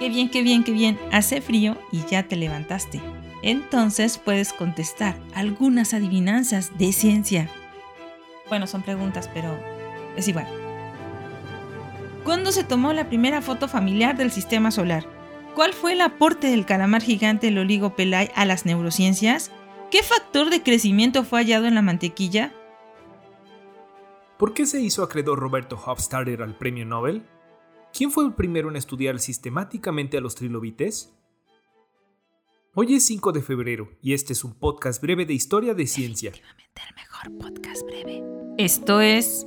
Qué bien, qué bien, qué bien. Hace frío y ya te levantaste. Entonces puedes contestar algunas adivinanzas de ciencia. Bueno, son preguntas, pero es igual. ¿Cuándo se tomó la primera foto familiar del sistema solar? ¿Cuál fue el aporte del calamar gigante el oligopelay a las neurociencias? ¿Qué factor de crecimiento fue hallado en la mantequilla? ¿Por qué se hizo acreedor Roberto Hofstadter al premio Nobel? ¿Quién fue el primero en estudiar sistemáticamente a los trilobites? Hoy es 5 de febrero y este es un podcast breve de historia de ciencia. el mejor podcast breve. Esto es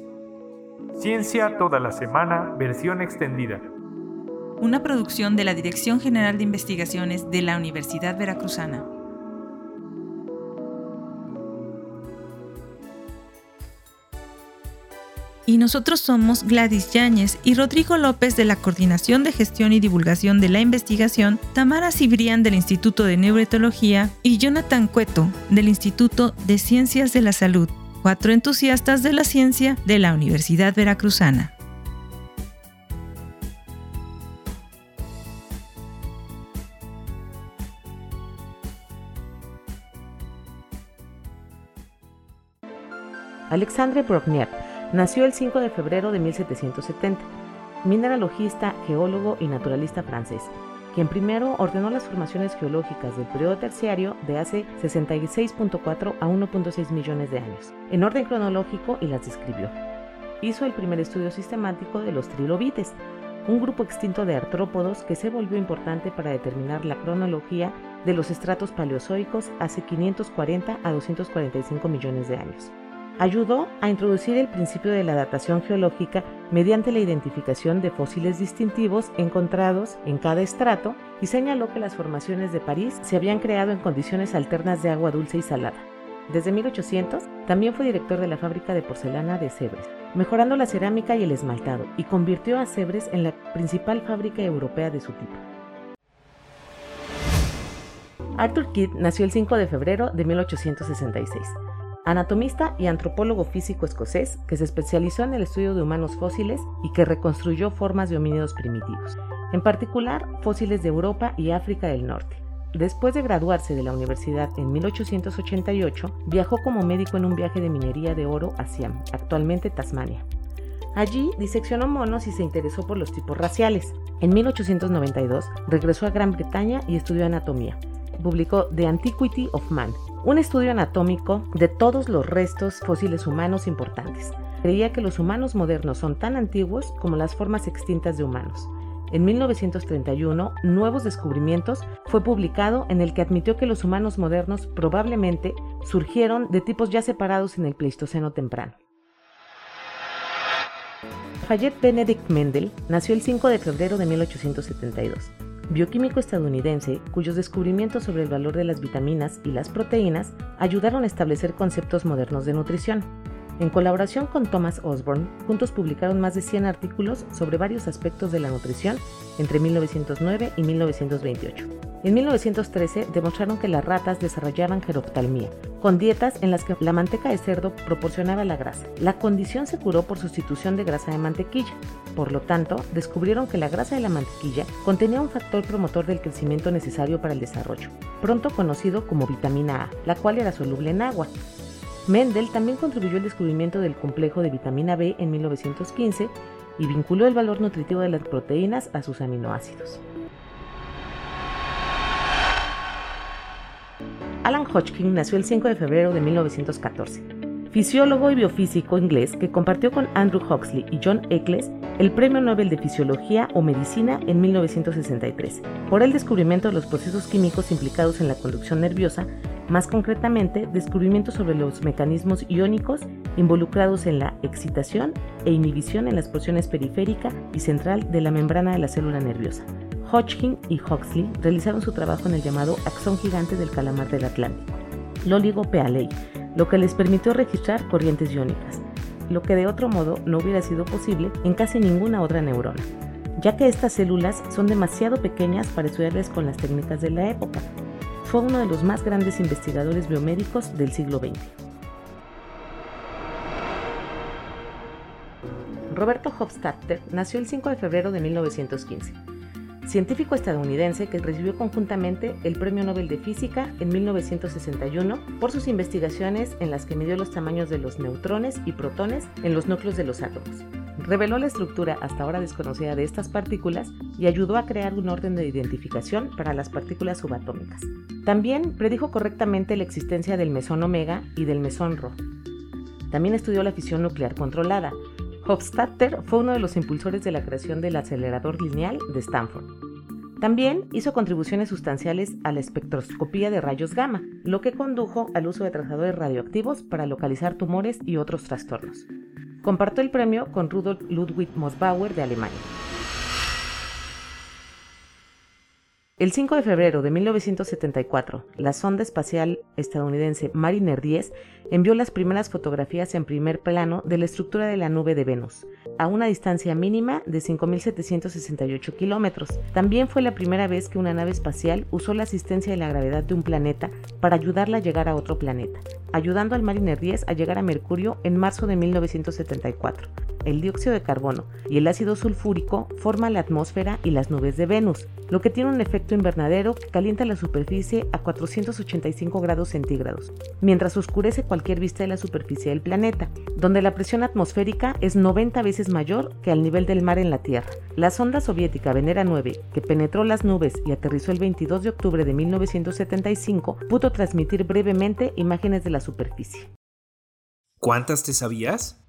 Ciencia toda la semana, versión extendida. Una producción de la Dirección General de Investigaciones de la Universidad Veracruzana. Y nosotros somos Gladys Yáñez y Rodrigo López de la Coordinación de Gestión y Divulgación de la Investigación, Tamara Cibrián del Instituto de Neuroetología y Jonathan Cueto del Instituto de Ciencias de la Salud, cuatro entusiastas de la ciencia de la Universidad Veracruzana. Alexandre Brogniart Nació el 5 de febrero de 1770, mineralogista, geólogo y naturalista francés, quien primero ordenó las formaciones geológicas del periodo terciario de hace 66.4 a 1.6 millones de años, en orden cronológico y las describió. Hizo el primer estudio sistemático de los trilobites, un grupo extinto de artrópodos que se volvió importante para determinar la cronología de los estratos paleozoicos hace 540 a 245 millones de años ayudó a introducir el principio de la datación geológica mediante la identificación de fósiles distintivos encontrados en cada estrato y señaló que las formaciones de París se habían creado en condiciones alternas de agua dulce y salada. Desde 1800 también fue director de la fábrica de porcelana de Sèvres, mejorando la cerámica y el esmaltado, y convirtió a Sèvres en la principal fábrica europea de su tipo. Arthur Kidd nació el 5 de febrero de 1866 anatomista y antropólogo físico escocés que se especializó en el estudio de humanos fósiles y que reconstruyó formas de homínidos primitivos, en particular fósiles de Europa y África del Norte. Después de graduarse de la universidad en 1888, viajó como médico en un viaje de minería de oro a Siam, actualmente Tasmania. Allí diseccionó monos y se interesó por los tipos raciales. En 1892 regresó a Gran Bretaña y estudió anatomía. Publicó The Antiquity of Man, un estudio anatómico de todos los restos fósiles humanos importantes. Creía que los humanos modernos son tan antiguos como las formas extintas de humanos. En 1931, Nuevos Descubrimientos fue publicado en el que admitió que los humanos modernos probablemente surgieron de tipos ya separados en el Pleistoceno temprano. Fayette Benedict Mendel nació el 5 de febrero de 1872 bioquímico estadounidense cuyos descubrimientos sobre el valor de las vitaminas y las proteínas ayudaron a establecer conceptos modernos de nutrición. En colaboración con Thomas Osborne, juntos publicaron más de 100 artículos sobre varios aspectos de la nutrición entre 1909 y 1928. En 1913 demostraron que las ratas desarrollaban geroptalmía, con dietas en las que la manteca de cerdo proporcionaba la grasa. La condición se curó por sustitución de grasa de mantequilla. Por lo tanto, descubrieron que la grasa de la mantequilla contenía un factor promotor del crecimiento necesario para el desarrollo, pronto conocido como vitamina A, la cual era soluble en agua. Mendel también contribuyó al descubrimiento del complejo de vitamina B en 1915 y vinculó el valor nutritivo de las proteínas a sus aminoácidos. Alan Hodgkin nació el 5 de febrero de 1914, fisiólogo y biofísico inglés que compartió con Andrew Huxley y John Eccles el Premio Nobel de Fisiología o Medicina en 1963 por el descubrimiento de los procesos químicos implicados en la conducción nerviosa, más concretamente descubrimientos sobre los mecanismos iónicos involucrados en la excitación e inhibición en las porciones periférica y central de la membrana de la célula nerviosa, Hodgkin y Huxley realizaron su trabajo en el llamado axón gigante del calamar del Atlántico, el oligopealei, lo que les permitió registrar corrientes iónicas, lo que de otro modo no hubiera sido posible en casi ninguna otra neurona, ya que estas células son demasiado pequeñas para estudiarlas con las técnicas de la época. Fue uno de los más grandes investigadores biomédicos del siglo XX. Roberto Hofstadter nació el 5 de febrero de 1915 científico estadounidense que recibió conjuntamente el Premio Nobel de Física en 1961 por sus investigaciones en las que midió los tamaños de los neutrones y protones en los núcleos de los átomos. Reveló la estructura hasta ahora desconocida de estas partículas y ayudó a crear un orden de identificación para las partículas subatómicas. También predijo correctamente la existencia del mesón omega y del mesón rho. También estudió la fisión nuclear controlada, Hofstadter fue uno de los impulsores de la creación del acelerador lineal de Stanford. También hizo contribuciones sustanciales a la espectroscopía de rayos gamma, lo que condujo al uso de trazadores radioactivos para localizar tumores y otros trastornos. Compartió el premio con Rudolf Ludwig Mossbauer de Alemania. El 5 de febrero de 1974, la sonda espacial estadounidense Mariner 10 envió las primeras fotografías en primer plano de la estructura de la nube de Venus, a una distancia mínima de 5.768 kilómetros. También fue la primera vez que una nave espacial usó la asistencia de la gravedad de un planeta para ayudarla a llegar a otro planeta, ayudando al Mariner 10 a llegar a Mercurio en marzo de 1974 el dióxido de carbono y el ácido sulfúrico forman la atmósfera y las nubes de Venus, lo que tiene un efecto invernadero que calienta la superficie a 485 grados centígrados, mientras oscurece cualquier vista de la superficie del planeta, donde la presión atmosférica es 90 veces mayor que al nivel del mar en la Tierra. La sonda soviética Venera 9, que penetró las nubes y aterrizó el 22 de octubre de 1975, pudo transmitir brevemente imágenes de la superficie. ¿Cuántas te sabías?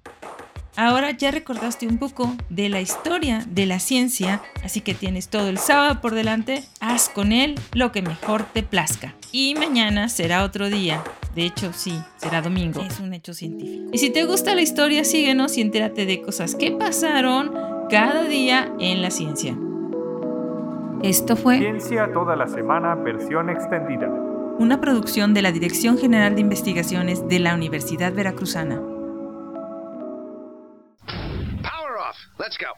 Ahora ya recordaste un poco de la historia de la ciencia, así que tienes todo el sábado por delante, haz con él lo que mejor te plazca. Y mañana será otro día. De hecho, sí, será domingo. Es un hecho científico. Y si te gusta la historia, síguenos y entérate de cosas que pasaron cada día en la ciencia. Esto fue Ciencia toda la semana, versión extendida. Una producción de la Dirección General de Investigaciones de la Universidad Veracruzana. Let's go.